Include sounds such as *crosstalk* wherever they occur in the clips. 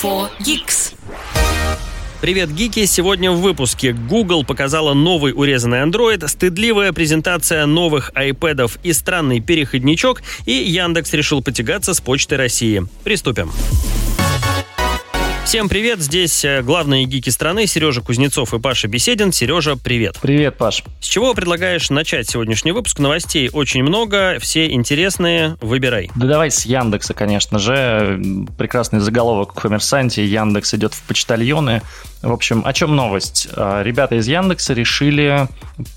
4 Geeks. Привет, гики! Сегодня в выпуске Google показала новый урезанный Android, стыдливая презентация новых iPadов и странный переходничок, и Яндекс решил потягаться с Почтой России. Приступим. Всем привет, здесь э, главные гики страны Сережа Кузнецов и Паша Беседин. Сережа, привет. Привет, Паш. С чего предлагаешь начать сегодняшний выпуск? Новостей очень много, все интересные, выбирай. Да давай с Яндекса, конечно же. Прекрасный заголовок в «Коммерсанте». Яндекс идет в почтальоны. В общем, о чем новость? А, ребята из Яндекса решили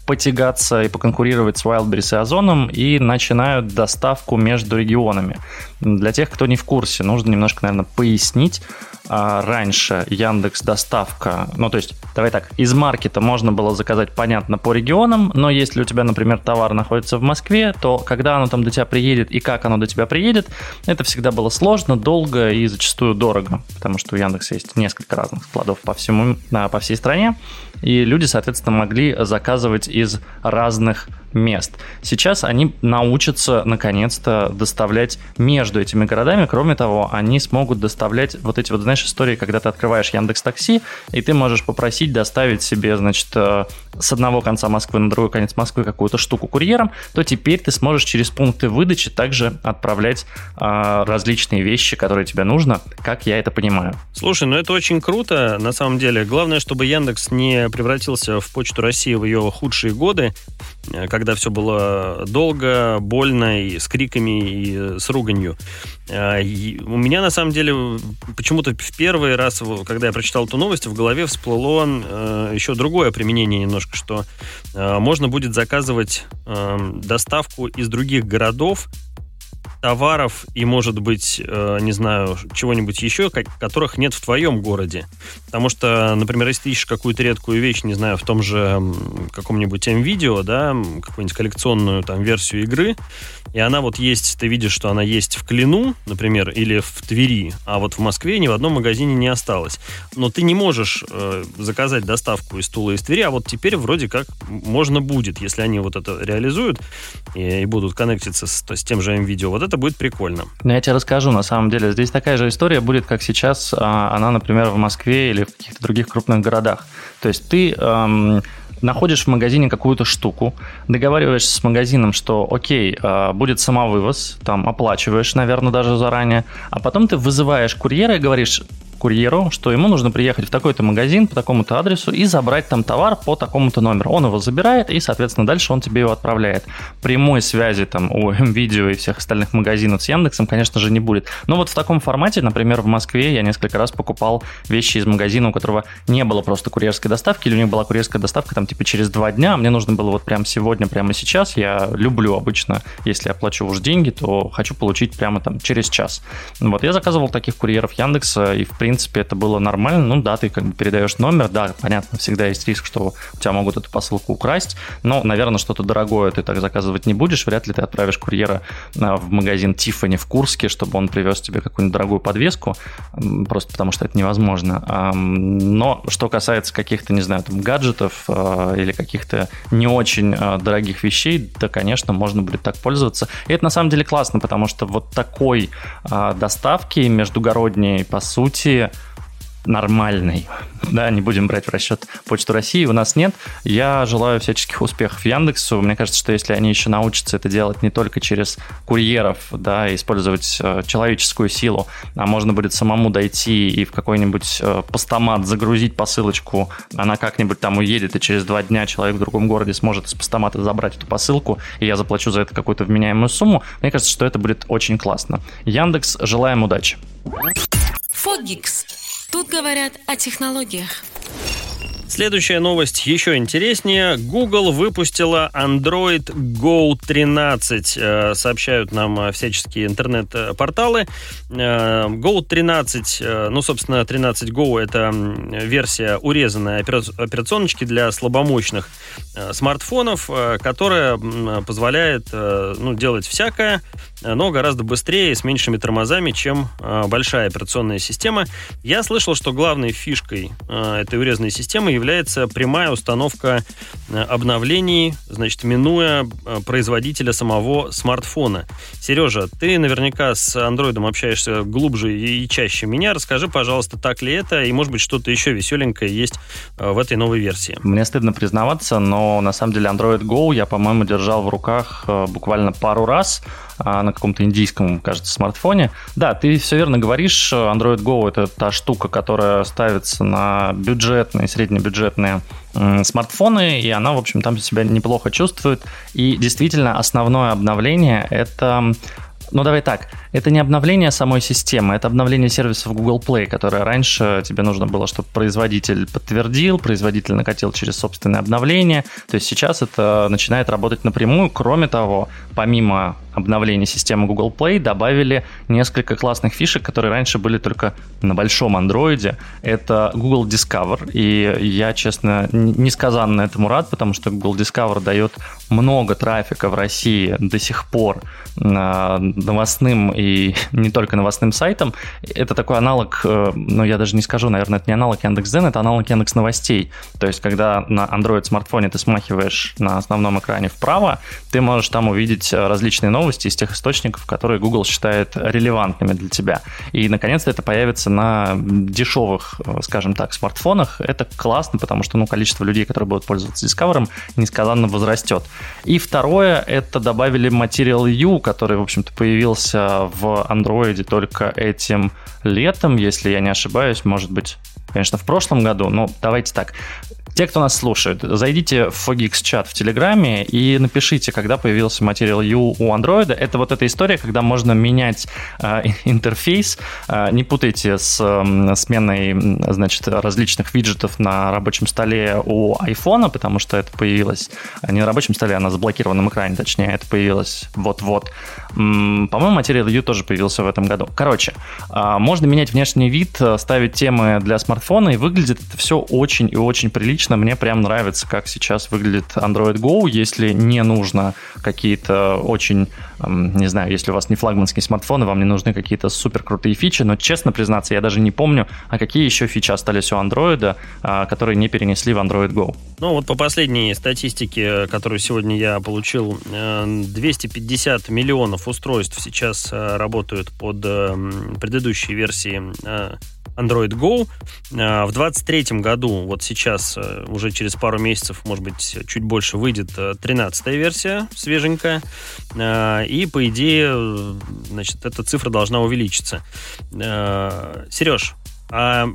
потягаться и поконкурировать с Wildberries и Озоном и начинают доставку между регионами. Для тех, кто не в курсе, нужно немножко, наверное, пояснить. А, раньше Яндекс доставка, ну то есть, давай так, из маркета можно было заказать, понятно, по регионам, но если у тебя, например, товар находится в Москве, то когда оно там до тебя приедет и как оно до тебя приедет, это всегда было сложно, долго и зачастую дорого, потому что у Яндекса есть несколько разных складов по всему, по всей стране, и люди, соответственно, могли заказывать из разных мест. Сейчас они научатся наконец-то доставлять между этими городами. Кроме того, они смогут доставлять вот эти вот, знаешь, истории, когда ты открываешь Яндекс Такси, и ты можешь попросить доставить себе, значит, э, с одного конца Москвы на другой конец Москвы какую-то штуку курьером, то теперь ты сможешь через пункты выдачи также отправлять а, различные вещи, которые тебе нужно, как я это понимаю. Слушай, ну это очень круто, на самом деле. Главное, чтобы Яндекс не превратился в Почту России в ее худшие годы, э, когда все было долго, больно, и с криками, и с руганью. И у меня, на самом деле, почему-то в первый раз, когда я прочитал эту новость, в голове всплыло э, еще другое применение немножко, что э, можно будет заказывать эм, доставку из других городов товаров и, может быть, э, не знаю, чего-нибудь еще, которых нет в твоем городе. Потому что, например, если ты ищешь какую-то редкую вещь, не знаю, в том же каком-нибудь М-видео, да, какую-нибудь коллекционную там версию игры, и она вот есть, ты видишь, что она есть в Клину, например, или в Твери, а вот в Москве ни в одном магазине не осталось. Но ты не можешь э, заказать доставку из Тула из Твери, а вот теперь вроде как можно будет, если они вот это реализуют и, и будут коннектиться с, с тем же М-видео. Вот это будет прикольно. Ну, я тебе расскажу, на самом деле. Здесь такая же история будет, как сейчас а, она, например, в Москве или в каких-то других крупных городах. То есть ты... Эм, находишь в магазине какую-то штуку, договариваешься с магазином, что окей, а, будет самовывоз, там оплачиваешь, наверное, даже заранее, а потом ты вызываешь курьера и говоришь, курьеру, что ему нужно приехать в такой-то магазин по такому-то адресу и забрать там товар по такому-то номеру. Он его забирает, и, соответственно, дальше он тебе его отправляет. Прямой связи там у *laughs* МВидео и всех остальных магазинов с Яндексом, конечно же, не будет. Но вот в таком формате, например, в Москве я несколько раз покупал вещи из магазина, у которого не было просто курьерской доставки, или у них была курьерская доставка там типа через два дня, а мне нужно было вот прямо сегодня, прямо сейчас. Я люблю обычно, если я плачу уж деньги, то хочу получить прямо там через час. Вот я заказывал таких курьеров Яндекса, и в принципе принципе, это было нормально. Ну да, ты как бы передаешь номер, да, понятно, всегда есть риск, что у тебя могут эту посылку украсть, но, наверное, что-то дорогое ты так заказывать не будешь, вряд ли ты отправишь курьера а, в магазин Тиффани в Курске, чтобы он привез тебе какую-нибудь дорогую подвеску, просто потому что это невозможно. Но что касается каких-то, не знаю, там, гаджетов а, или каких-то не очень а, дорогих вещей, да, конечно, можно будет так пользоваться. И это на самом деле классно, потому что вот такой доставки междугородней, по сути, нормальной. Да, не будем брать в расчет Почту России, у нас нет. Я желаю всяческих успехов Яндексу. Мне кажется, что если они еще научатся это делать не только через курьеров, да, использовать э, человеческую силу, а можно будет самому дойти и в какой-нибудь э, постамат загрузить посылочку, она как-нибудь там уедет, и через два дня человек в другом городе сможет из постамата забрать эту посылку, и я заплачу за это какую-то вменяемую сумму. Мне кажется, что это будет очень классно. Яндекс, желаем удачи. Фогикс. Тут говорят о технологиях. Следующая новость еще интереснее. Google выпустила Android Go 13, э, сообщают нам э, всяческие интернет-порталы. Э, Go 13, ну, собственно, 13 Go это версия урезанной операционочки для слабомощных смартфонов, которая позволяет ну, делать всякое, но гораздо быстрее с меньшими тормозами, чем большая операционная система. Я слышал, что главной фишкой этой урезанной системы является прямая установка э, обновлений, значит, минуя э, производителя самого смартфона. Сережа, ты наверняка с андроидом общаешься глубже и чаще меня. Расскажи, пожалуйста, так ли это, и, может быть, что-то еще веселенькое есть в этой новой версии. Мне стыдно признаваться, но на самом деле Android Go я, по-моему, держал в руках буквально пару раз на каком-то индийском, кажется, смартфоне. Да, ты все верно говоришь, Android Go это та штука, которая ставится на бюджетные, среднебюджетные смартфоны, и она, в общем, там себя неплохо чувствует. И действительно, основное обновление — это ну, давай так. Это не обновление самой системы, это обновление сервисов Google Play, которое раньше тебе нужно было, чтобы производитель подтвердил, производитель накатил через собственное обновление. То есть сейчас это начинает работать напрямую. Кроме того, помимо обновления системы Google Play добавили несколько классных фишек, которые раньше были только на большом андроиде. Это Google Discover, и я, честно, несказанно этому рад, потому что Google Discover дает много трафика в России до сих пор новостным и не только новостным сайтам. Это такой аналог, э, ну я даже не скажу, наверное, это не аналог Яндекс.Дзен, это аналог Яндекс Новостей. То есть, когда на Android смартфоне ты смахиваешь на основном экране вправо, ты можешь там увидеть различные новости, новости из тех источников, которые Google считает релевантными для тебя. И, наконец-то, это появится на дешевых, э, скажем так, смартфонах. Это классно, потому что ну, количество людей, которые будут пользоваться Discover, несказанно возрастет. И второе, это добавили Material U, который, в общем-то, появился в Android только этим летом, если я не ошибаюсь, может быть, конечно, в прошлом году. Но давайте так. Те, кто нас слушает, зайдите в Fogix чат в Телеграме и напишите, когда появился Material U у Android. Это вот эта история, когда можно менять э, *laughs* интерфейс. Э, не путайте с э, сменой значит, различных виджетов на рабочем столе у iPhone, потому что это появилось не на рабочем столе, а на заблокированном экране, точнее, это появилось вот-вот. По-моему, Material U тоже появился в этом году. Короче, э, можно менять внешний вид, э, ставить темы для смартфона, и выглядит это все очень и очень прилично лично мне прям нравится, как сейчас выглядит Android Go, если не нужно какие-то очень, не знаю, если у вас не флагманские смартфоны, вам не нужны какие-то супер крутые фичи, но честно признаться, я даже не помню, а какие еще фичи остались у Android, а, которые не перенесли в Android Go. Ну вот по последней статистике, которую сегодня я получил, 250 э, миллионов устройств сейчас э, работают под э, предыдущей версии Android Go. А, в 2023 году, вот сейчас, э, уже через пару месяцев, может быть, чуть больше, выйдет 13 версия, свеженькая. А, и, по идее, значит, эта цифра должна увеличиться. А, Сереж, а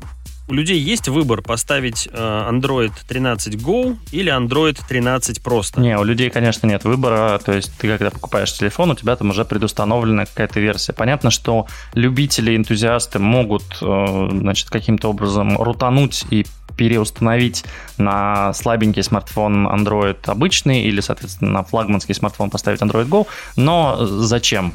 у людей есть выбор поставить э, Android 13 Go или Android 13 просто? Не, у людей, конечно, нет выбора. То есть ты, когда покупаешь телефон, у тебя там уже предустановлена какая-то версия. Понятно, что любители, энтузиасты могут, э, значит, каким-то образом рутануть и переустановить на слабенький смартфон Android обычный или, соответственно, на флагманский смартфон поставить Android Go. Но зачем?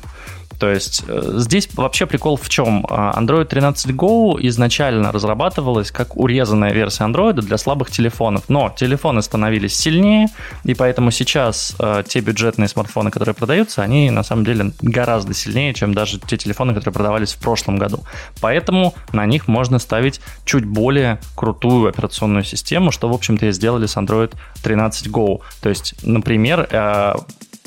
То есть э, здесь вообще прикол в чем? А, Android 13 Go изначально разрабатывалась как урезанная версия Android для слабых телефонов, но телефоны становились сильнее, и поэтому сейчас э, те бюджетные смартфоны, которые продаются, они на самом деле гораздо сильнее, чем даже те телефоны, которые продавались в прошлом году. Поэтому на них можно ставить чуть более крутую операционную систему, что, в общем-то, и сделали с Android 13 Go. То есть, например, э,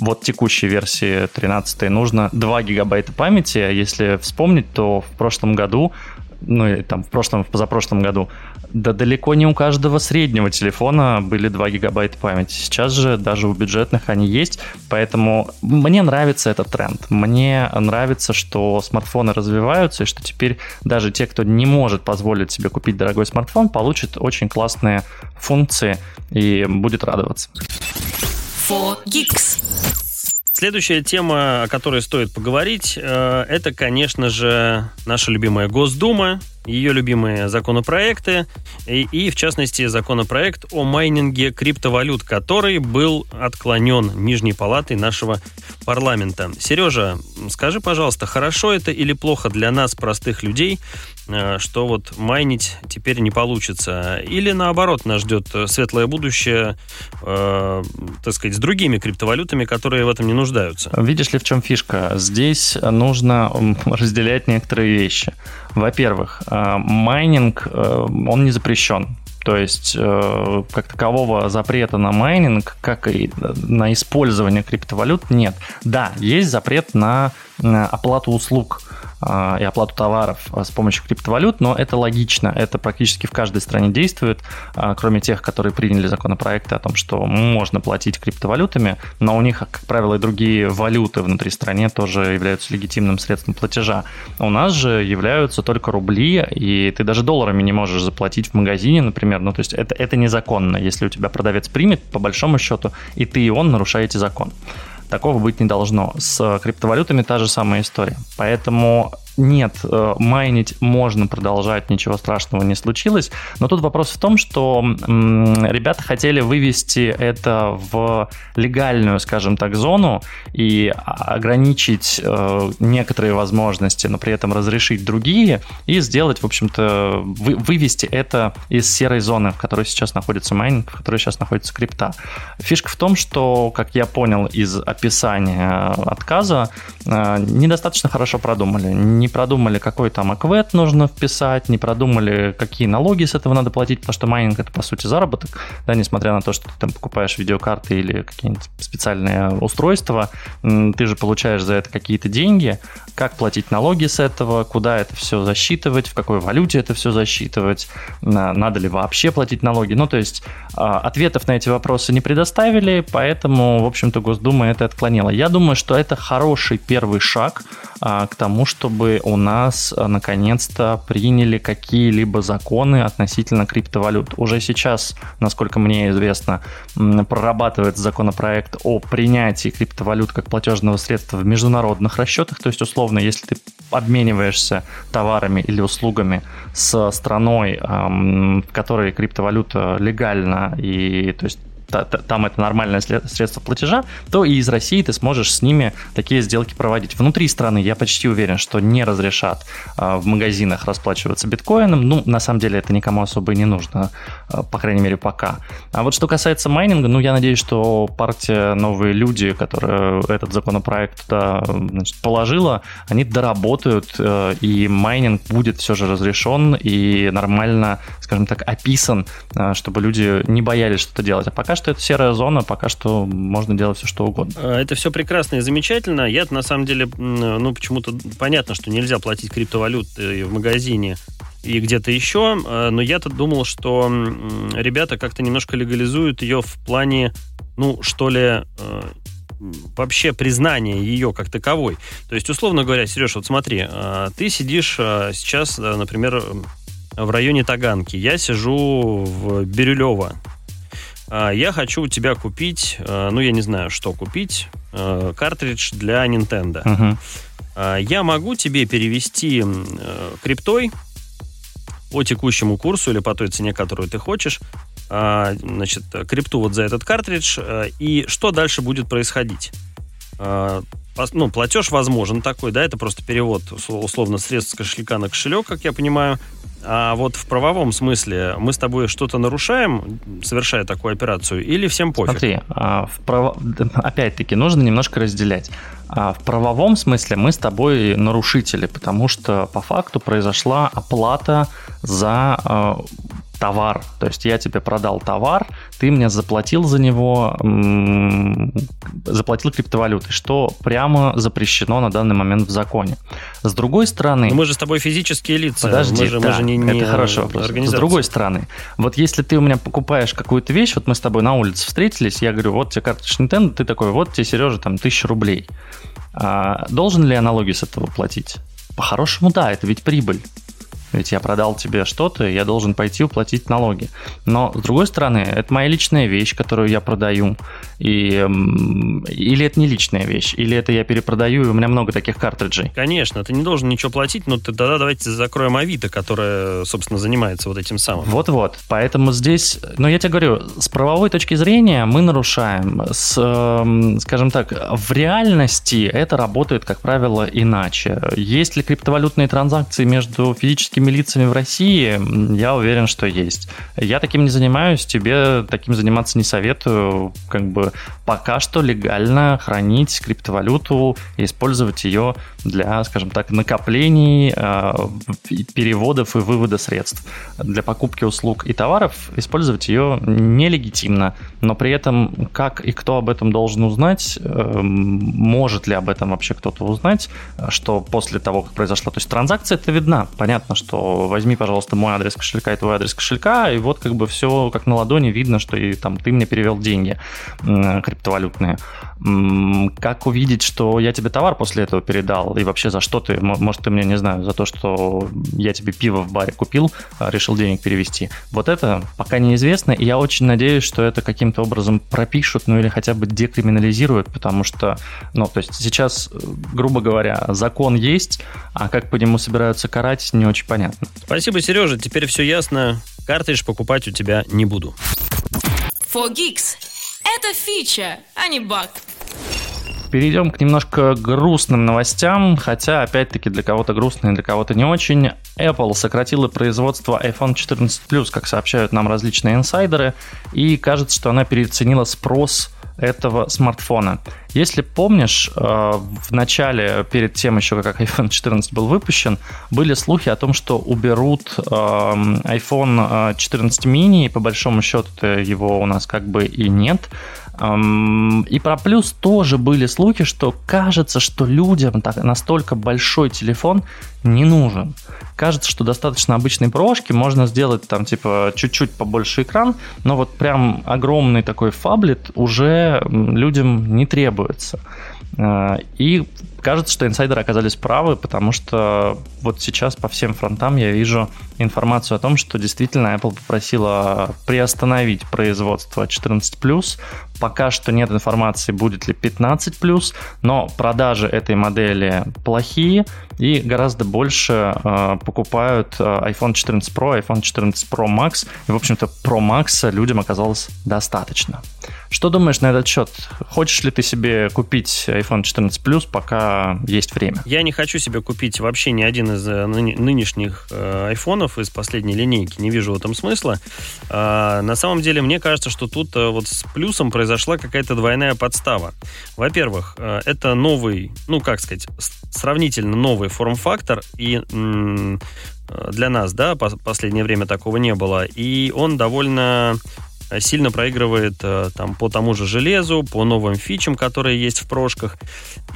вот текущей версии 13 нужно 2 гигабайта памяти. А если вспомнить, то в прошлом году, ну и там в прошлом, в позапрошлом году, да далеко не у каждого среднего телефона были 2 гигабайта памяти. Сейчас же даже у бюджетных они есть, поэтому мне нравится этот тренд. Мне нравится, что смартфоны развиваются, и что теперь даже те, кто не может позволить себе купить дорогой смартфон, получат очень классные функции и будет радоваться. 4Geeks. Следующая тема, о которой стоит поговорить, э, это, конечно же, наша любимая Госдума, ее любимые законопроекты, и, и, в частности, законопроект о майнинге криптовалют, который был отклонен Нижней палатой нашего парламента. Сережа, скажи, пожалуйста, хорошо это или плохо для нас, простых людей, что вот майнить теперь не получится? Или наоборот, нас ждет светлое будущее, э, так сказать, с другими криптовалютами, которые в этом не нуждаются? Видишь ли, в чем фишка? Здесь нужно *laughs* разделять некоторые вещи. Во-первых, э, майнинг, э, он не запрещен. То есть э, как такового запрета на майнинг, как и на использование криптовалют нет. Да, есть запрет на оплату услуг и оплату товаров а, с помощью криптовалют, но это логично, это практически в каждой стране действует, а, кроме тех, которые приняли законопроекты о том, что можно платить криптовалютами, но у них, как правило, и другие валюты внутри страны тоже являются легитимным средством платежа. У нас же являются только рубли, и ты даже долларами не можешь заплатить в магазине, например, ну то есть это, это незаконно, если у тебя продавец примет, по большому счету, и ты и он нарушаете закон. Такого быть не должно. С криптовалютами та же самая история. Поэтому нет, э, майнить можно продолжать, ничего страшного не случилось. Но тут вопрос в том, что ребята хотели вывести это в легальную, скажем так, зону и ограничить э, некоторые возможности, но при этом разрешить другие и сделать, в общем-то, вывести это из серой зоны, в которой сейчас находится майнинг, в которой сейчас находится крипта. Фишка в том, что, как я понял из описания отказа, э, недостаточно хорошо продумали не продумали, какой там аквет нужно вписать, не продумали, какие налоги с этого надо платить, потому что майнинг это по сути заработок, да, несмотря на то, что ты там покупаешь видеокарты или какие-нибудь специальные устройства, ты же получаешь за это какие-то деньги, как платить налоги с этого, куда это все засчитывать, в какой валюте это все засчитывать, надо ли вообще платить налоги. Ну, то есть а, ответов на эти вопросы не предоставили, поэтому, в общем-то, Госдума это отклонила. Я думаю, что это хороший первый шаг а, к тому, чтобы у нас а, наконец-то приняли какие-либо законы относительно криптовалют. Уже сейчас, насколько мне известно, прорабатывается законопроект о принятии криптовалют как платежного средства в международных расчетах. То есть, условно, если ты обмениваешься товарами или услугами с страной, в которой криптовалюта легальна, и то есть там это нормальное средство платежа, то и из России ты сможешь с ними такие сделки проводить. Внутри страны я почти уверен, что не разрешат а, в магазинах расплачиваться биткоином. Ну, на самом деле это никому особо и не нужно, а, по крайней мере, пока. А вот что касается майнинга, ну, я надеюсь, что партия «Новые люди», которая этот законопроект туда значит, положила, они доработают, э, и майнинг будет все же разрешен и нормально, скажем так, описан, э, чтобы люди не боялись что-то делать. А пока что это серая зона, пока что можно делать все, что угодно. А, это все прекрасно и замечательно. Я на самом деле, ну, почему-то понятно, что нельзя платить криптовалют в магазине и где-то еще, а, но я-то думал, что ребята как-то немножко легализуют ее в плане, ну, что ли, а, вообще признание ее как таковой. То есть, условно говоря, Сереж, вот смотри, ты сидишь сейчас, например, в районе Таганки, я сижу в Бирюлево, а, я хочу у тебя купить, а, ну, я не знаю, что купить, а, картридж для Nintendo. Uh-huh. Я могу тебе перевести криптой по текущему курсу или по той цене, которую ты хочешь, значит, крипту вот за этот картридж, и что дальше будет происходить? Ну, платеж возможен такой, да, это просто перевод, условно, средств с кошелька на кошелек, как я понимаю, а вот в правовом смысле мы с тобой что-то нарушаем, совершая такую операцию, или всем пофиг? Смотри, а, в право... опять-таки нужно немножко разделять. А, в правовом смысле мы с тобой нарушители, потому что по факту произошла оплата за а, товар. То есть я тебе продал товар, ты мне заплатил за него, заплатил криптовалютой, что прямо запрещено на данный момент в законе. С другой стороны... Но мы же с тобой физические лица. Подожди, мы же, да, мы же не, не это хороший вопрос. С другой стороны, вот если ты у меня покупаешь какую-то вещь, вот мы с тобой на улице встретились, я говорю, вот тебе карточка Nintendo, ты такой, вот тебе, Сережа, там, тысяча рублей. А, должен ли я налоги с этого платить? По-хорошему, да, это ведь прибыль. Ведь я продал тебе что-то, я должен пойти уплатить налоги. Но, с другой стороны, это моя личная вещь, которую я продаю. И, или это не личная вещь, или это я перепродаю, и у меня много таких картриджей. Конечно, ты не должен ничего платить, но тогда давайте закроем Авито, которая, собственно, занимается вот этим самым. Вот-вот. Поэтому здесь, но я тебе говорю, с правовой точки зрения мы нарушаем. С, скажем так, в реальности это работает, как правило, иначе. Есть ли криптовалютные транзакции между физическими физическими лицами в России, я уверен, что есть. Я таким не занимаюсь, тебе таким заниматься не советую. Как бы пока что легально хранить криптовалюту и использовать ее для, скажем так, накоплений, э, переводов и вывода средств. Для покупки услуг и товаров использовать ее нелегитимно, но при этом как и кто об этом должен узнать, э, может ли об этом вообще кто-то узнать, что после того, как произошла, то есть транзакция это видна, понятно, что возьми, пожалуйста, мой адрес кошелька и твой адрес кошелька, и вот как бы все как на ладони видно, что и там ты мне перевел деньги криптовалютные. Как увидеть, что я тебе товар после этого передал, и вообще за что ты, может, ты мне, не знаю, за то, что я тебе пиво в баре купил, а, решил денег перевести. Вот это пока неизвестно, и я очень надеюсь, что это каким-то образом пропишут, ну или хотя бы декриминализируют, потому что, ну, то есть сейчас, грубо говоря, закон есть, а как по нему собираются карать, не очень понятно. Спасибо, Сережа, теперь все ясно. Картридж покупать у тебя не буду. 4Geeks. Это фича, а не баг. Перейдем к немножко грустным новостям, хотя, опять-таки, для кого-то грустно для кого-то не очень. Apple сократила производство iPhone 14 Plus, как сообщают нам различные инсайдеры, и кажется, что она переоценила спрос этого смартфона. Если помнишь, э, в начале, перед тем еще, как iPhone 14 был выпущен, были слухи о том, что уберут э, iPhone 14 mini, и по большому счету его у нас как бы и нет. И про плюс тоже были слухи, что кажется, что людям так, настолько большой телефон не нужен. Кажется, что достаточно обычной прошки, можно сделать там типа чуть-чуть побольше экран, но вот прям огромный такой фаблет уже людям не требуется. А, и кажется, что инсайдеры оказались правы, потому что вот сейчас по всем фронтам я вижу информацию о том, что действительно Apple попросила приостановить производство 14+. Пока что нет информации, будет ли 15+, но продажи этой модели плохие, и гораздо больше э, покупают э, iPhone 14 Pro, iPhone 14 Pro Max, и, в общем-то, Pro Max людям оказалось достаточно. Что думаешь на этот счет? Хочешь ли ты себе купить iPhone 14 Plus, пока есть время? Я не хочу себе купить вообще ни один из э, нынешних э, айфонов из последней линейки. Не вижу в этом смысла. А, на самом деле, мне кажется, что тут э, вот с плюсом произошла какая-то двойная подстава. Во-первых, это новый, ну, как сказать, сравнительно новый форм-фактор, и для нас, да, по последнее время такого не было. И он довольно Э, сильно проигрывает э, там по тому же железу, по новым фичам, которые есть в прошках.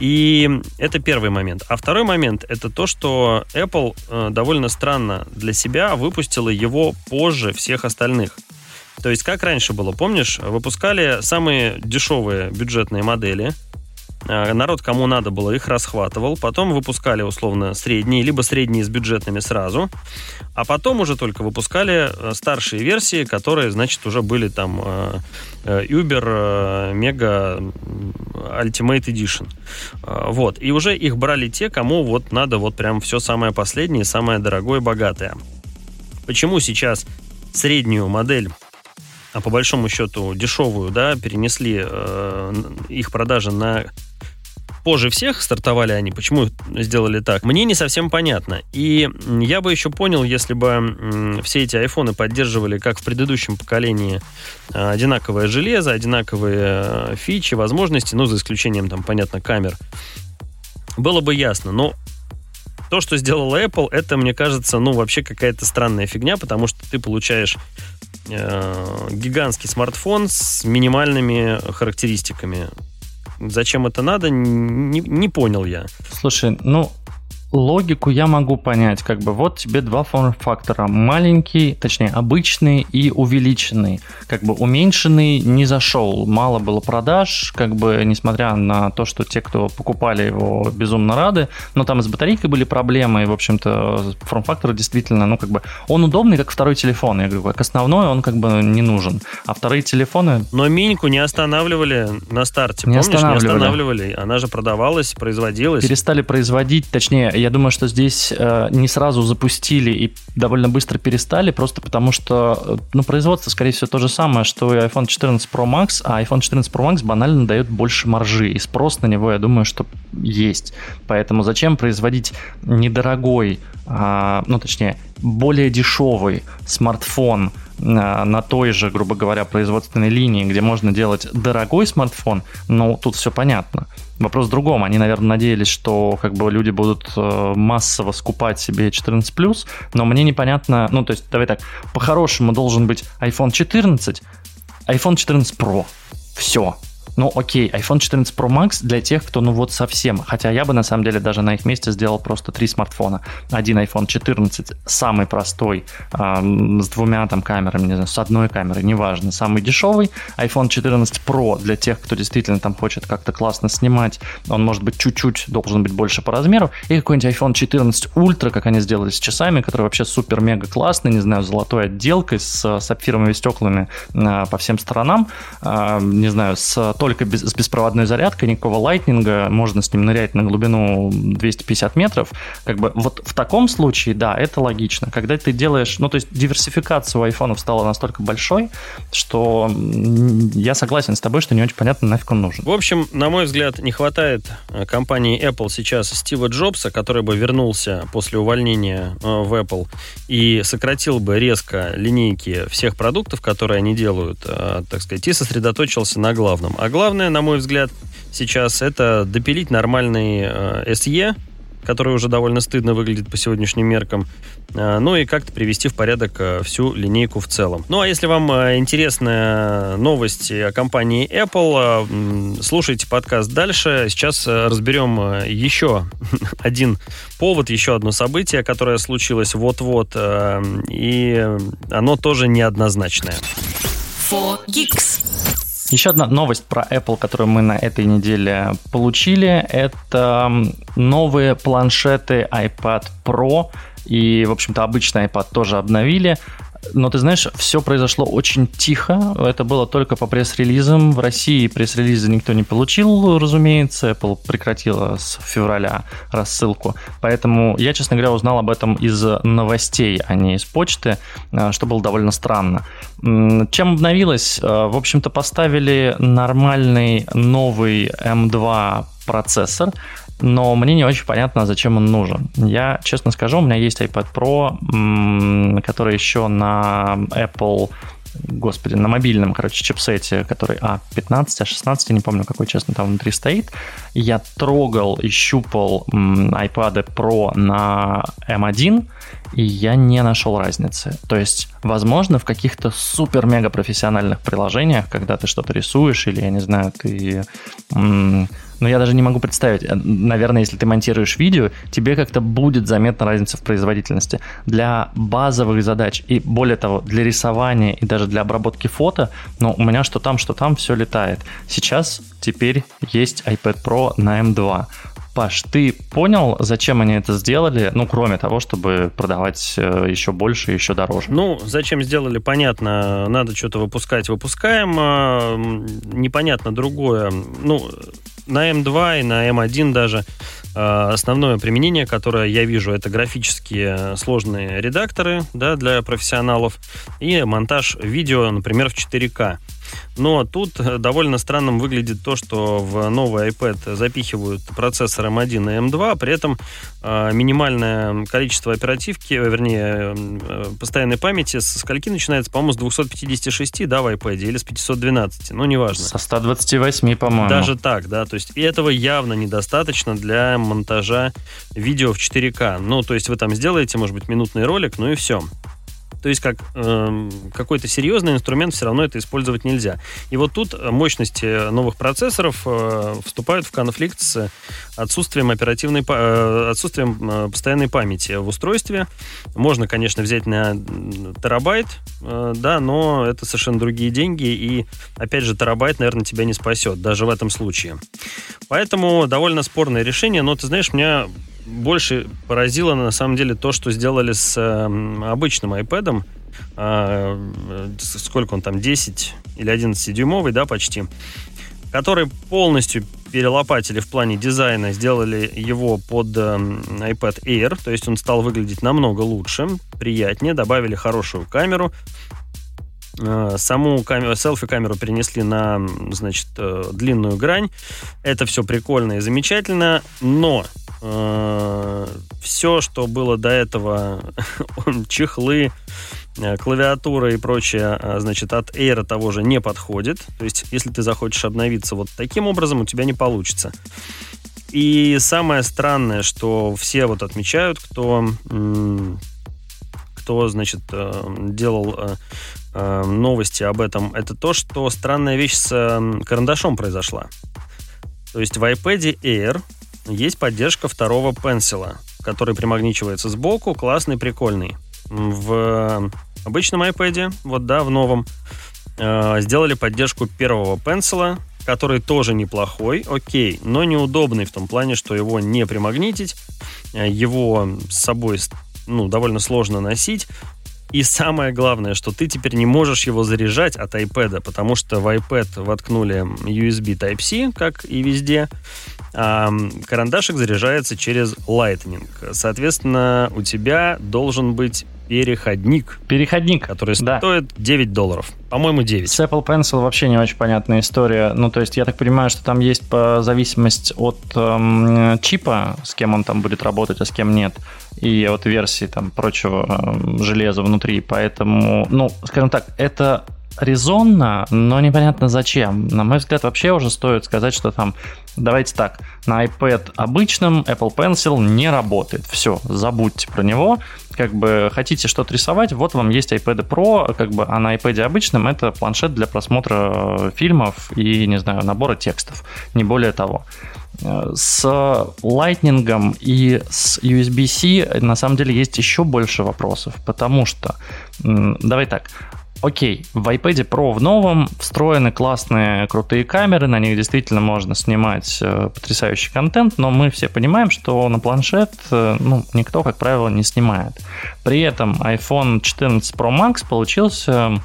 И это первый момент. А второй момент это то, что Apple э, довольно странно для себя выпустила его позже всех остальных. То есть, как раньше было, помнишь, выпускали самые дешевые бюджетные модели, Э, народ, кому надо было, их расхватывал. Потом выпускали условно средние, либо средние с бюджетными сразу. А потом уже только выпускали э, старшие версии, которые, значит, уже были там э, Uber Mega Ultimate Edition. Вот. И уже их брали те, кому вот надо вот прям все самое последнее, самое дорогое, богатое. Почему сейчас среднюю модель а по большому счету дешевую, да, перенесли э, их продажи на позже всех стартовали они. Почему сделали так? Мне не совсем понятно. И я бы еще понял, если бы все эти айфоны поддерживали, как в предыдущем поколении, э, одинаковое железо, одинаковые э, фичи, возможности, ну, за исключением, там, понятно, камер. Было бы ясно. Но то, что сделала Apple, это, мне кажется, ну, вообще какая-то странная фигня, потому что ты получаешь э, гигантский смартфон с минимальными характеристиками. Зачем это надо, не, не понял я. Слушай, ну, логику я могу понять. Как бы вот тебе два форм-фактора. Маленький, точнее, обычный и увеличенный. Как бы уменьшенный не зашел. Мало было продаж, как бы, несмотря на то, что те, кто покупали его, безумно рады. Но там с батарейкой были проблемы. И, в общем-то, форм-фактор действительно, ну, как бы, он удобный, как второй телефон. Я говорю, как основной он как бы не нужен. А вторые телефоны... Но Миньку не останавливали на старте. Не Помнишь, останавливали. не останавливали. Она же продавалась, производилась. Перестали производить, точнее, я думаю, что здесь э, не сразу запустили и довольно быстро перестали, просто потому что э, ну, производство, скорее всего, то же самое, что и iPhone 14 Pro Max, а iPhone 14 Pro Max банально дает больше маржи, и спрос на него, я думаю, что есть. Поэтому зачем производить недорогой, а, ну, точнее, более дешевый смартфон на, на той же, грубо говоря, производственной линии, где можно делать дорогой смартфон, ну, тут все понятно. Вопрос в другом. Они, наверное, надеялись, что как бы люди будут э, массово скупать себе 14+, но мне непонятно, ну, то есть, давай так, по-хорошему должен быть iPhone 14, iPhone 14 Pro. Все. Ну, окей, iPhone 14 Pro Max для тех, кто, ну вот совсем. Хотя я бы, на самом деле, даже на их месте сделал просто три смартфона. Один iPhone 14, самый простой, эм, с двумя там камерами, не знаю, с одной камерой, неважно, самый дешевый. iPhone 14 Pro для тех, кто действительно там хочет как-то классно снимать. Он, может быть, чуть-чуть должен быть больше по размеру. И какой-нибудь iPhone 14 Ultra, как они сделали с часами, который вообще супер-мега классный, не знаю, золотой отделкой, с сапфировыми стеклами э, по всем сторонам. Э, не знаю, с только без, с беспроводной зарядкой, никакого лайтнинга, можно с ним нырять на глубину 250 метров. Как бы вот в таком случае, да, это логично. Когда ты делаешь, ну, то есть диверсификация у айфонов стала настолько большой, что я согласен с тобой, что не очень понятно, нафиг он нужен. В общем, на мой взгляд, не хватает э, компании Apple сейчас Стива Джобса, который бы вернулся после увольнения э, в Apple и сократил бы резко линейки всех продуктов, которые они делают, э, так сказать, и сосредоточился на главном. А главное, на мой взгляд, сейчас это допилить нормальный э, SE, который уже довольно стыдно выглядит по сегодняшним меркам, э, ну и как-то привести в порядок э, всю линейку в целом. Ну а если вам э, интересны новости о компании Apple, слушайте подкаст дальше. Сейчас разберем еще *laughs* один повод, еще одно событие, которое случилось вот-вот, и оно тоже неоднозначное. For Geeks. Еще одна новость про Apple, которую мы на этой неделе получили, это новые планшеты iPad Pro и, в общем-то, обычный iPad тоже обновили. Но ты знаешь, все произошло очень тихо. Это было только по пресс-релизам. В России пресс-релизы никто не получил, разумеется. Apple прекратила с февраля рассылку. Поэтому я, честно говоря, узнал об этом из новостей, а не из почты, а, что было довольно странно. Чем обновилось? А, в общем-то, поставили нормальный новый M2 процессор, но мне не очень понятно, зачем он нужен. Я, честно скажу, у меня есть iPad Pro, который еще на Apple господи, на мобильном, короче, чипсете, который А15, А16, не помню, какой, честно, там внутри стоит. Я трогал и щупал iPad Pro на M1, и я не нашел разницы. То есть, возможно, в каких-то супер-мега профессиональных приложениях, когда ты что-то рисуешь, или, я не знаю, ты но я даже не могу представить. Э, наверное, если ты монтируешь видео, тебе как-то будет заметна разница в производительности. Для базовых задач и, более того, для рисования и даже для обработки фото, ну, у меня что там, что там, все летает. Сейчас теперь есть iPad Pro на M2. Паш, ты понял, зачем они это сделали? Ну, кроме того, чтобы продавать э, еще больше еще дороже. Ну, зачем сделали, понятно. Надо что-то выпускать, выпускаем. А, непонятно другое. Ну, на M2 и на M1 даже э, основное применение, которое я вижу, это графические сложные редакторы да, для профессионалов и монтаж видео, например, в 4К. Но тут э, довольно странным выглядит то, что в новый iPad запихивают процессор M1 и M2, а при этом э, минимальное количество оперативки, э, вернее, постоянной памяти со скольки начинается, по-моему, с 256, да, в iPad, или с 512, ну, неважно. Со 128, по-моему. Даже так, да, то есть и этого явно недостаточно для монтажа видео в 4К. Ну, то есть вы там сделаете, может быть, минутный ролик, ну и все. То есть как э, какой-то серьезный инструмент все равно это использовать нельзя. И вот тут мощности новых процессоров э, вступают в конфликт с отсутствием оперативной, э, отсутствием э, постоянной памяти в устройстве. Можно, конечно, взять на терабайт, э, да, но это совершенно другие деньги, и, опять же, терабайт, наверное, тебя не спасет, даже в этом случае. Поэтому довольно спорное решение, но, ты знаешь, меня больше поразило на самом деле то, что сделали с э, обычным iPad. Э, сколько он там, 10 или 11 дюймовый, да, почти. Который полностью перелопатили в плане дизайна, сделали его под э, iPad Air, то есть он стал выглядеть намного лучше, приятнее, добавили хорошую камеру, Э, саму камеру, селфи-камеру перенесли на, значит, э, длинную грань. Это все прикольно и замечательно, но все, что было до этого, *laughs* чехлы, э, клавиатура и прочее, а, значит, от Air того же не подходит. То есть, если ты захочешь обновиться вот таким образом, у тебя не получится. И самое странное, что все вот отмечают, кто, кто значит, э, делал новости об этом, это то, что странная вещь с карандашом произошла. То есть в iPad Air есть поддержка второго пенсила, который примагничивается сбоку, классный, прикольный. В обычном iPad, вот да, в новом, э, сделали поддержку первого пенсила, который тоже неплохой, окей, но неудобный в том плане, что его не примагнитить, э, его с собой ну, довольно сложно носить, и самое главное, что ты теперь не можешь его заряжать от iPad, потому что в iPad воткнули USB Type-C, как и везде, а карандашик заряжается через Lightning. Соответственно, у тебя должен быть переходник. Переходник. Который да. стоит 9 долларов. По-моему, 9. С Apple Pencil вообще не очень понятная история. Ну, то есть, я так понимаю, что там есть по зависимость от эм, чипа, с кем он там будет работать, а с кем нет. И от версии там прочего эм, железа внутри. Поэтому, ну, скажем так, это резонно, но непонятно зачем. На мой взгляд, вообще уже стоит сказать, что там, давайте так, на iPad обычном Apple Pencil не работает. Все, забудьте про него. Как бы хотите что-то рисовать, вот вам есть iPad Pro, как бы, а на iPad обычном это планшет для просмотра э, фильмов и, не знаю, набора текстов. Не более того э, с Lightning и с USB-C на самом деле есть еще больше вопросов, потому что, давай так, Окей, в iPad Pro в новом встроены классные крутые камеры, на них действительно можно снимать э, потрясающий контент, но мы все понимаем, что на планшет э, ну, никто, как правило, не снимает. При этом iPhone 14 Pro Max получился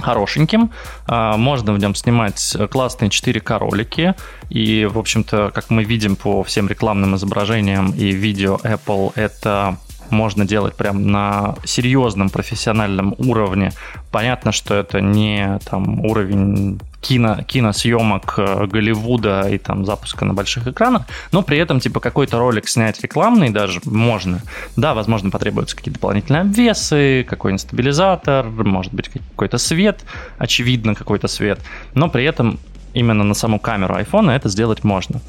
хорошеньким. А, можно в нем снимать классные 4К ролики. И, в общем-то, как мы видим по всем рекламным изображениям и видео Apple, это можно делать прям на серьезном профессиональном уровне. Понятно, что это не там уровень кино, киносъемок э, Голливуда и там запуска на больших экранах, но при этом типа какой-то ролик снять рекламный даже можно. Да, возможно, потребуются какие-то дополнительные обвесы, какой-нибудь стабилизатор, может быть какой-то свет, очевидно какой-то свет, но при этом именно на саму камеру iPhone это сделать можно.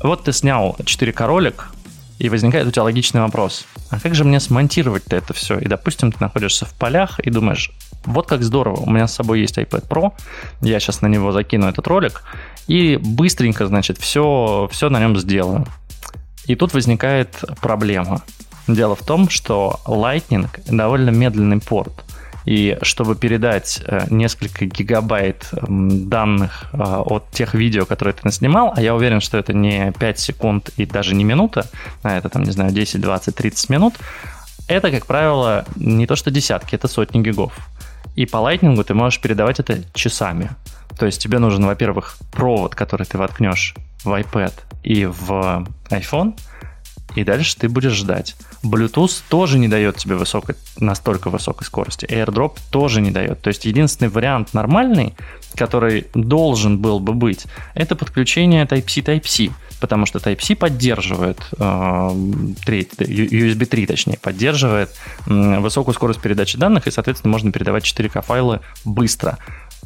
Вот ты снял 4К ролик, и возникает у тебя логичный вопрос. А как же мне смонтировать-то это все? И, допустим, ты находишься в полях и думаешь, вот как здорово, у меня с собой есть iPad Pro, я сейчас на него закину этот ролик, и быстренько, значит, все, все на нем сделаю. И тут возникает проблема. Дело в том, что Lightning довольно медленный порт. И чтобы передать э, несколько гигабайт данных э, от тех видео, которые ты наснимал, а я уверен, что это не 5 секунд и даже не минута, а это там, не знаю, 10, 20, 30 минут, это, как правило, не то что десятки, это сотни гигов. И по Lightning ты можешь передавать это часами. То есть тебе нужен, во-первых, провод, который ты воткнешь в iPad и в iPhone – и дальше ты будешь ждать. Bluetooth тоже не дает тебе высокой, настолько высокой скорости. AirDrop тоже не дает. То есть единственный вариант нормальный, который должен был бы быть, это подключение Type-C Type-C, потому что Type-C поддерживает э, 3, USB 3, точнее, поддерживает э, высокую скорость передачи данных, и, соответственно, можно передавать 4К файлы быстро.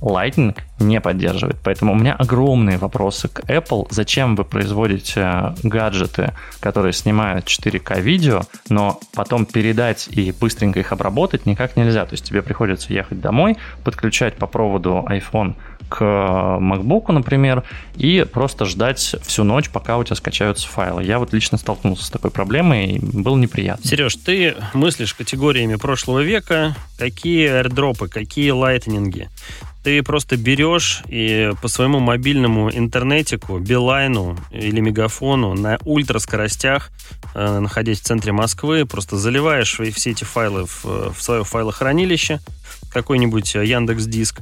Lightning не поддерживает. Поэтому у меня огромные вопросы к Apple. Зачем вы производите э, гаджеты, которые снимают 4К видео, но потом передать и быстренько их обработать никак нельзя. То есть тебе приходится ехать домой, подключать по проводу iPhone к MacBook, например, и просто ждать всю ночь, пока у тебя скачаются файлы. Я вот лично столкнулся с такой проблемой, и было неприятно. Сереж, ты мыслишь категориями прошлого века, какие airdropы, какие лайтнинги ты просто берешь и по своему мобильному интернетику, Билайну или Мегафону на ультраскоростях, э, находясь в центре Москвы, просто заливаешь все эти файлы в, в свое файлохранилище, какой-нибудь Яндекс Диск,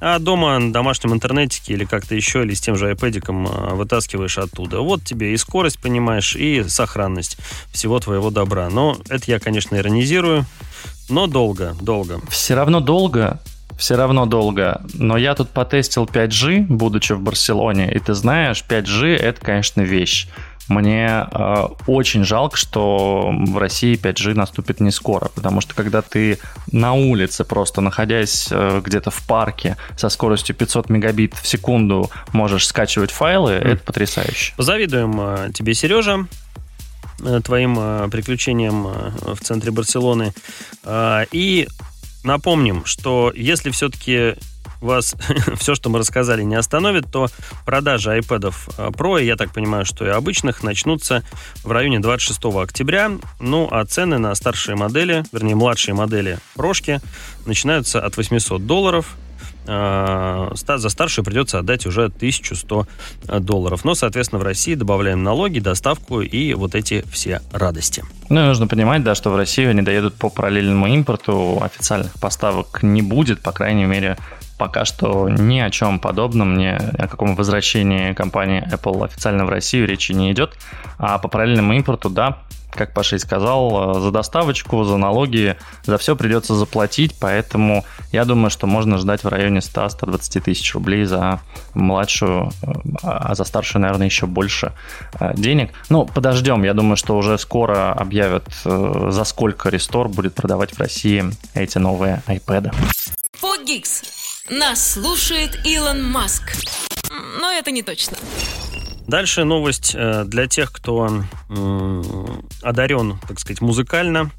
а дома на домашнем интернетике или как-то еще, или с тем же iPad э, вытаскиваешь оттуда. Вот тебе и скорость, понимаешь, и сохранность всего твоего добра. Но это я, конечно, иронизирую, но долго, долго. Все равно долго, все равно долго. Но я тут потестил 5G, будучи в Барселоне, и ты знаешь, 5G это, конечно, вещь. Мне э, очень жалко, что в России 5G наступит не скоро, потому что когда ты на улице, просто находясь э, где-то в парке со скоростью 500 мегабит в секунду, можешь скачивать файлы, mm. это потрясающе. Завидуем э, тебе, Сережа э, твоим э, приключениям в центре Барселоны. И напомним, что если все-таки вас *laughs* все, что мы рассказали, не остановит, то продажи iPad Pro, я так понимаю, что и обычных, начнутся в районе 26 октября. Ну, а цены на старшие модели, вернее, младшие модели прошки начинаются от 800 долларов, а, за старшую придется отдать уже 1100 долларов. Но, соответственно, в России добавляем налоги, доставку и вот эти все радости. Ну, и нужно понимать, да, что в Россию они доедут по параллельному импорту, официальных поставок не будет, по крайней мере, пока что ни о чем подобном, ни о каком возвращении компании Apple официально в Россию речи не идет. А по параллельному импорту, да, как Паша и сказал, за доставочку, за налоги, за все придется заплатить, поэтому я думаю, что можно ждать в районе 100-120 тысяч рублей за младшую, а за старшую, наверное, еще больше э, денег. Ну, подождем, я думаю, что уже скоро объявят, э, за сколько Restore будет продавать в России эти новые iPad. Нас слушает Илон Маск. Но это не точно. Дальше новость э, для тех, кто одарен, так сказать, музыкально.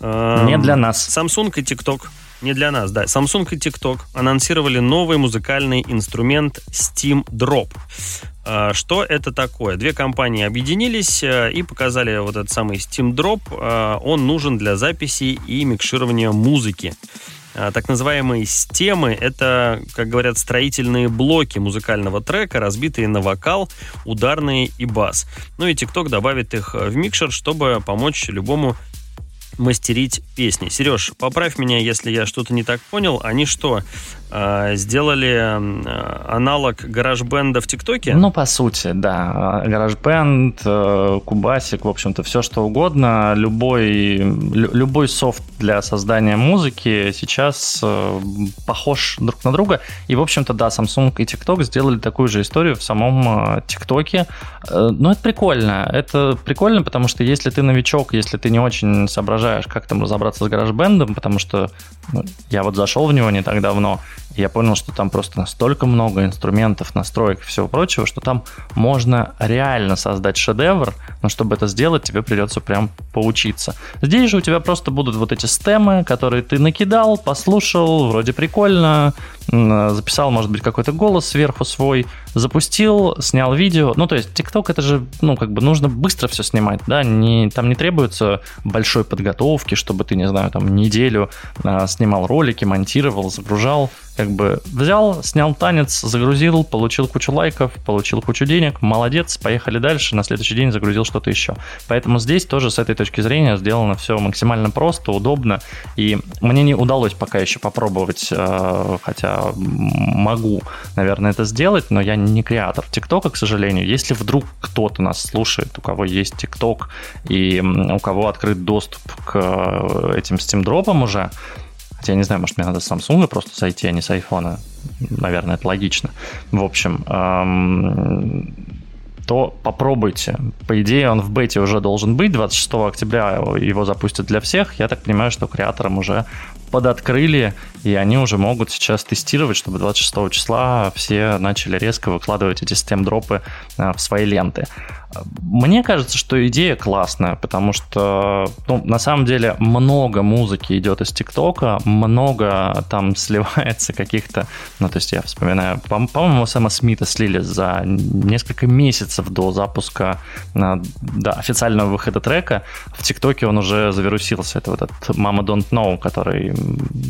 Не для нас. Samsung и TikTok. Не для нас, да. Samsung и TikTok анонсировали новый музыкальный инструмент Steam Drop. Э, что это такое? Две компании объединились э, и показали вот этот самый Steam Drop. Он нужен для записи и микширования музыки. А, так называемые стемы — это, как говорят, строительные блоки музыкального трека, разбитые на вокал, ударные и бас. Ну и TikTok добавит их в микшер, чтобы помочь любому мастерить песни. Сереж, поправь меня, если я что-то не так понял. Они что, а, сделали аналог гараж-бенда в ТикТоке? Ну, по сути, да. Гараж-бенд, э, Кубасик, в общем-то, все что угодно. Любой, любой софт для создания музыки сейчас э, похож друг на друга. И, в общем-то, да, Samsung и TikTok сделали такую же историю в самом э, ТикТоке. Но это прикольно. Это прикольно, потому что если ты новичок, если ты не очень соображаешь, как там разобраться с гараж-бендом, потому что ну, я вот зашел в него не так давно, я понял, что там просто настолько много инструментов, настроек и всего прочего, что там можно реально создать шедевр, но чтобы это сделать, тебе придется прям поучиться. Здесь же у тебя просто будут вот эти стемы, которые ты накидал, послушал, вроде прикольно, записал, может быть, какой-то голос сверху свой, запустил, снял видео. Ну, то есть, TikTok это же, ну, как бы нужно быстро все снимать, да, не, там не требуется большой подготовки, чтобы ты, не знаю, там неделю а, снимал ролики, монтировал, загружал как бы взял, снял танец, загрузил, получил кучу лайков, получил кучу денег, молодец, поехали дальше, на следующий день загрузил что-то еще. Поэтому здесь тоже с этой точки зрения сделано все максимально просто, удобно, и мне не удалось пока еще попробовать, э, могу, наверное, это сделать, но я не креатор ТикТока, к сожалению. Если вдруг кто-то нас слушает, у кого есть ТикТок и у кого открыт доступ к э, этим Steam дропам уже, Хотя я не знаю, может, мне надо с Samsung просто сойти, а не с iPhone. Наверное, это логично. В общем, эм, то попробуйте. По идее, он в бете уже должен быть. 26 октября его запустят для всех. Я так понимаю, что креаторам уже подоткрыли, и они уже могут сейчас тестировать, чтобы 26 числа все начали резко выкладывать эти стем-дропы э, в свои ленты. Мне кажется, что идея классная, потому что, ну, на самом деле, много музыки идет из ТикТока, много там *laughs* сливается каких-то, ну, то есть я вспоминаю, по- моему Сэма Смита слили за несколько месяцев до запуска, э, до официального выхода трека. В ТикТоке он уже завирусился. Это вот этот Mama Don't Know, который,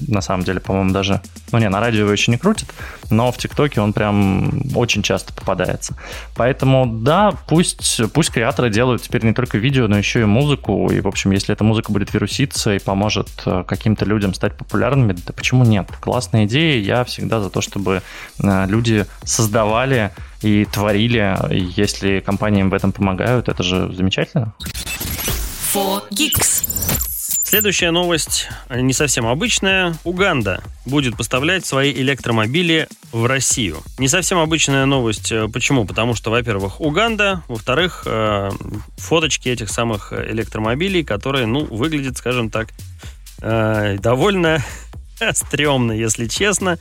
на самом деле, по-моему, даже, ну, не, на радио его еще не крутит, но в ТикТоке он прям очень часто попадается. Поэтому, да, пусть пусть, креаторы делают теперь не только видео, но еще и музыку. И, в общем, если эта музыка будет вируситься и поможет э, каким-то людям стать популярными, да почему нет? Классная идея. Я всегда за то, чтобы э, люди создавали и творили. Если компании им в этом помогают, это же замечательно. For Geeks. Следующая новость не совсем обычная. Уганда будет поставлять свои электромобили в Россию. Не совсем обычная новость. Э, почему? Потому что, во-первых, Уганда, во-вторых, э, фоточки этих самых электромобилей, которые, ну, выглядят, скажем так, э, довольно *laughs* стрёмно, если честно.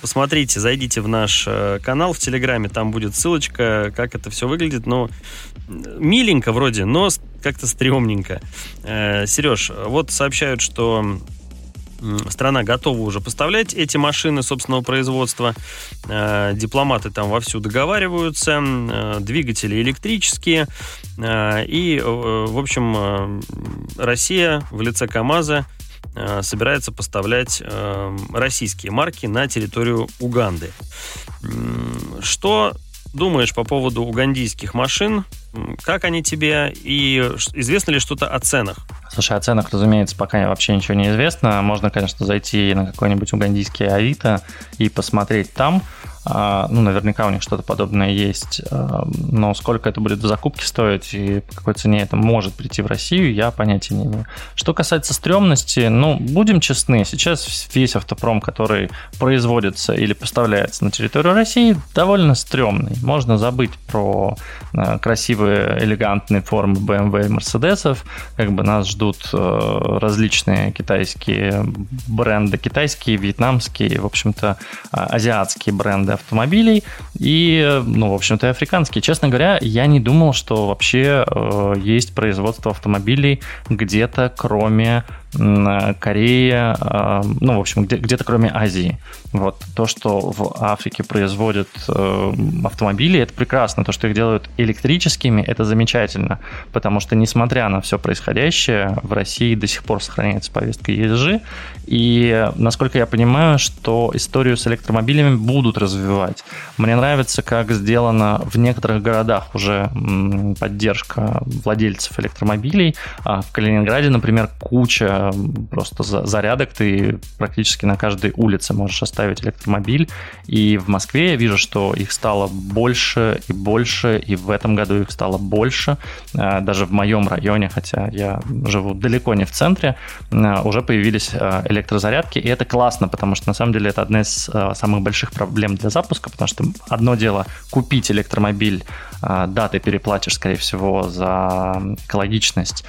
Посмотрите, зайдите в наш канал в Телеграме, там будет ссылочка, как это все выглядит. Но миленько вроде, но как-то стрёмненько. Э, Сереж, вот сообщают, что страна готова уже поставлять эти машины собственного производства. Э, дипломаты там вовсю договариваются. Э, двигатели электрические. И, в общем, Россия в лице КАМАЗа собирается поставлять российские марки на территорию Уганды. Что думаешь по поводу угандийских машин? Как они тебе и известно ли что-то о ценах? Слушай, о ценах, разумеется, пока вообще ничего не известно. Можно, конечно, зайти на какой-нибудь угандийский Авито и посмотреть там. А, ну, наверняка у них что-то подобное есть. А, но сколько это будет в закупке стоить и по какой цене это может прийти в Россию, я понятия не имею. Что касается стрёмности, ну, будем честны, сейчас весь автопром, который производится или поставляется на территорию России, довольно стрёмный. Можно забыть про а, красивые, элегантные формы BMW и Mercedes. Как бы нас ждут различные китайские бренды, китайские, вьетнамские, в общем-то, азиатские бренды автомобилей и, ну, в общем-то, и африканские. Честно говоря, я не думал, что вообще э, есть производство автомобилей где-то кроме Корея, а, ну, в общем, где- где-то кроме Азии. Вот то, что в Африке производят э, автомобили, это прекрасно. То, что их делают электрическими, это замечательно. Потому что, несмотря на все происходящее, в России до сих пор сохраняется повестка ESG. И, насколько я понимаю, что историю с электромобилями будут развивать. Мне нравится, как сделана в некоторых городах уже поддержка владельцев электромобилей. А в Калининграде, например, куча просто зарядок, ты практически на каждой улице можешь оставить электромобиль. И в Москве я вижу, что их стало больше и больше, и в этом году их стало больше. А, даже в моем районе, хотя я живу далеко не в центре, а, уже появились а, электрозарядки, и это классно, потому что на самом деле это одна из самых больших проблем для запуска, потому что одно дело купить электромобиль, да, ты переплатишь, скорее всего, за экологичность,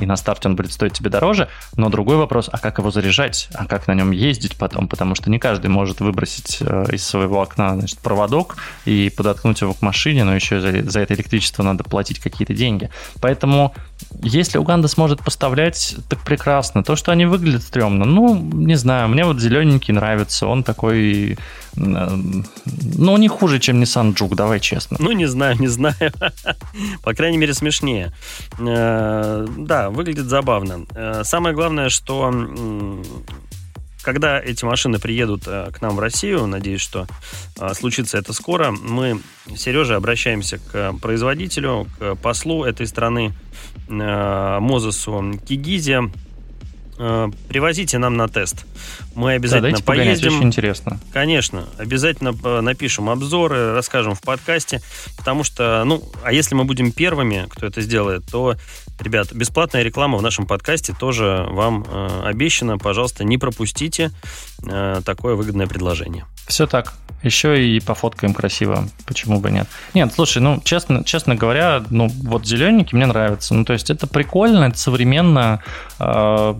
и на старте он будет стоить тебе дороже, но другой вопрос, а как его заряжать, а как на нем ездить потом, потому что не каждый может выбросить э, из своего окна значит, проводок и подоткнуть его к машине, но еще за, за это электричество надо платить какие-то деньги. Поэтому если Уганда сможет поставлять, так прекрасно. То, что они выглядят стрёмно, ну, не знаю, мне вот зелененький нравится, он такой, ну, не хуже, чем Nissan Juke, давай честно. Ну, не знаю, не знаю. По крайней мере, смешнее. Э, да, выглядит забавно. Э, самое главное, что когда эти машины приедут э, к нам в Россию, надеюсь, что случится это скоро, мы, Сережа, обращаемся к производителю, к послу этой страны, Мозесу Кигизе, Э, привозите нам на тест. Мы обязательно да, поедем. Погонять, очень интересно. Конечно, обязательно э, напишем обзоры, расскажем в подкасте, потому что, ну, а если мы будем первыми, кто это сделает, то, ребят, бесплатная реклама в нашем подкасте тоже вам э, обещана. Пожалуйста, не пропустите э, такое выгодное предложение. Все так. Еще и пофоткаем красиво. Почему бы нет? Нет, слушай, ну, честно, честно говоря, ну, вот зелененький мне нравится. Ну, то есть это прикольно, это современно. Э,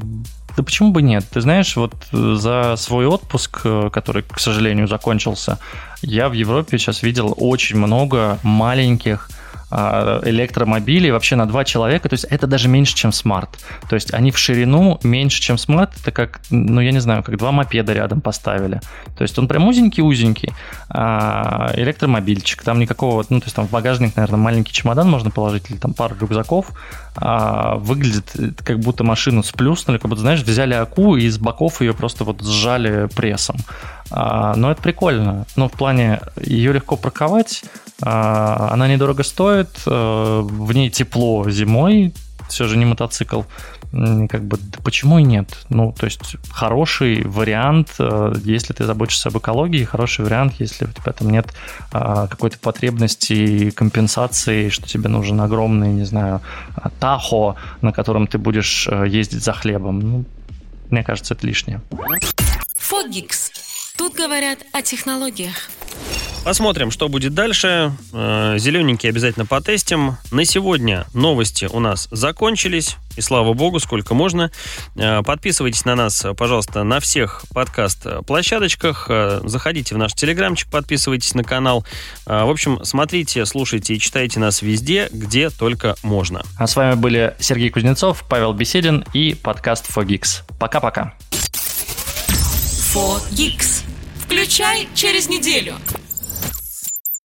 да почему бы нет? Ты знаешь, вот за свой отпуск, э, который, к сожалению, закончился, я в Европе сейчас видел очень много маленьких электромобилей вообще на два человека, то есть это даже меньше, чем смарт. То есть они в ширину меньше, чем смарт, это как, ну я не знаю, как два мопеда рядом поставили. То есть он прям узенький-узенький. А, электромобильчик, там никакого, ну то есть там в багажник, наверное, маленький чемодан можно положить или там пару рюкзаков. А, выглядит как будто машину сплюснули, как будто, знаешь, взяли аку и из боков ее просто вот сжали прессом. А, но это прикольно. Ну, в плане, ее легко парковать, а, она недорого стоит, а, в ней тепло зимой, все же не мотоцикл, как бы, да почему и нет? Ну, то есть, хороший вариант, э, если ты заботишься об экологии, хороший вариант, если у тебя там нет а, какой-то потребности компенсации, что тебе нужен огромный, не знаю, тахо, на котором ты будешь э, ездить за хлебом. Ну, мне кажется, это лишнее. Фогикс. Тут говорят о технологиях. Посмотрим, что будет дальше. Э, Зелененький обязательно потестим. На сегодня новости у нас закончились. И слава богу, сколько можно. Э, подписывайтесь на нас, пожалуйста, на всех подкаст-площадочках. Э, заходите в наш телеграмчик, подписывайтесь на канал. В общем, смотрите, слушайте и читайте нас везде, где только можно. А с вами были Сергей Кузнецов, Павел Беседин и подкаст Fogix. Пока-пока. Fogix. Включай через неделю.